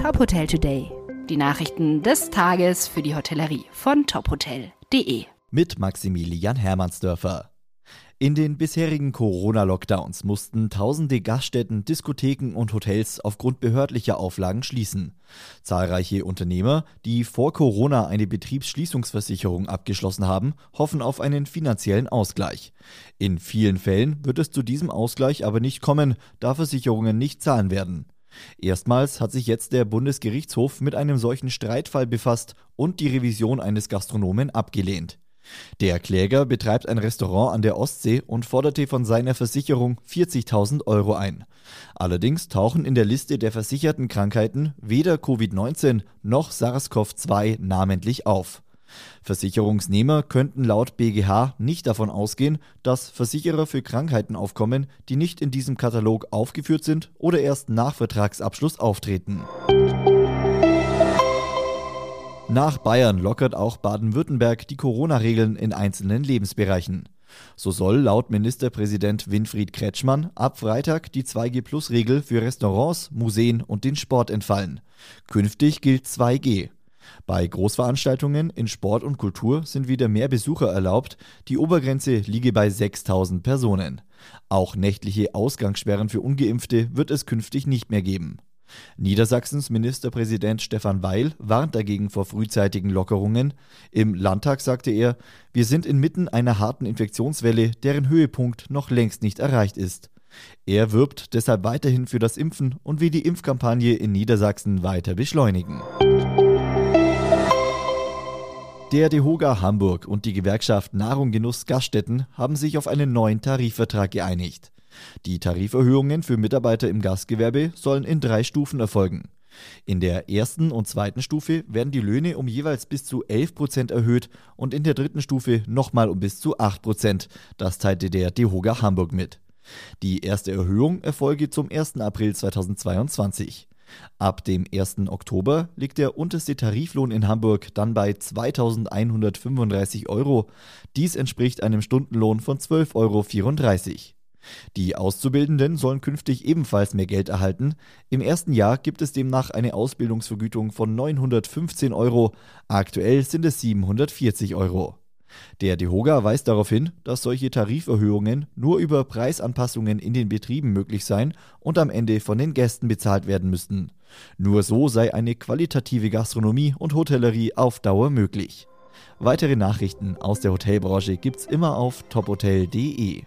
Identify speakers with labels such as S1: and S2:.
S1: Top Hotel Today. Die Nachrichten des Tages für die Hotellerie von tophotel.de.
S2: Mit Maximilian Hermannsdörfer. In den bisherigen Corona-Lockdowns mussten tausende Gaststätten, Diskotheken und Hotels aufgrund behördlicher Auflagen schließen. Zahlreiche Unternehmer, die vor Corona eine Betriebsschließungsversicherung abgeschlossen haben, hoffen auf einen finanziellen Ausgleich. In vielen Fällen wird es zu diesem Ausgleich aber nicht kommen, da Versicherungen nicht zahlen werden. Erstmals hat sich jetzt der Bundesgerichtshof mit einem solchen Streitfall befasst und die Revision eines Gastronomen abgelehnt. Der Kläger betreibt ein Restaurant an der Ostsee und forderte von seiner Versicherung 40.000 Euro ein. Allerdings tauchen in der Liste der versicherten Krankheiten weder Covid-19 noch SARS-CoV-2 namentlich auf. Versicherungsnehmer könnten laut BGH nicht davon ausgehen, dass Versicherer für Krankheiten aufkommen, die nicht in diesem Katalog aufgeführt sind oder erst nach Vertragsabschluss auftreten. Nach Bayern lockert auch Baden-Württemberg die Corona-Regeln in einzelnen Lebensbereichen. So soll laut Ministerpräsident Winfried Kretschmann ab Freitag die 2G-Plus-Regel für Restaurants, Museen und den Sport entfallen. Künftig gilt 2G. Bei Großveranstaltungen in Sport und Kultur sind wieder mehr Besucher erlaubt. Die Obergrenze liege bei 6000 Personen. Auch nächtliche Ausgangssperren für ungeimpfte wird es künftig nicht mehr geben. Niedersachsens Ministerpräsident Stefan Weil warnt dagegen vor frühzeitigen Lockerungen. Im Landtag sagte er, wir sind inmitten einer harten Infektionswelle, deren Höhepunkt noch längst nicht erreicht ist. Er wirbt deshalb weiterhin für das Impfen und will die Impfkampagne in Niedersachsen weiter beschleunigen. Der DEHOGA Hamburg und die Gewerkschaft Nahrung Genuss Gaststätten haben sich auf einen neuen Tarifvertrag geeinigt. Die Tariferhöhungen für Mitarbeiter im Gastgewerbe sollen in drei Stufen erfolgen. In der ersten und zweiten Stufe werden die Löhne um jeweils bis zu 11 Prozent erhöht und in der dritten Stufe nochmal um bis zu 8 Prozent. Das teilte der DEHOGA Hamburg mit. Die erste Erhöhung erfolge zum 1. April 2022. Ab dem 1. Oktober liegt der unterste Tariflohn in Hamburg dann bei 2135 Euro. Dies entspricht einem Stundenlohn von 12,34 Euro. Die Auszubildenden sollen künftig ebenfalls mehr Geld erhalten. Im ersten Jahr gibt es demnach eine Ausbildungsvergütung von 915 Euro, aktuell sind es 740 Euro. Der DEHOGA weist darauf hin, dass solche Tariferhöhungen nur über Preisanpassungen in den Betrieben möglich seien und am Ende von den Gästen bezahlt werden müssten. Nur so sei eine qualitative Gastronomie und Hotellerie auf Dauer möglich. Weitere Nachrichten aus der Hotelbranche gibt's immer auf tophotel.de.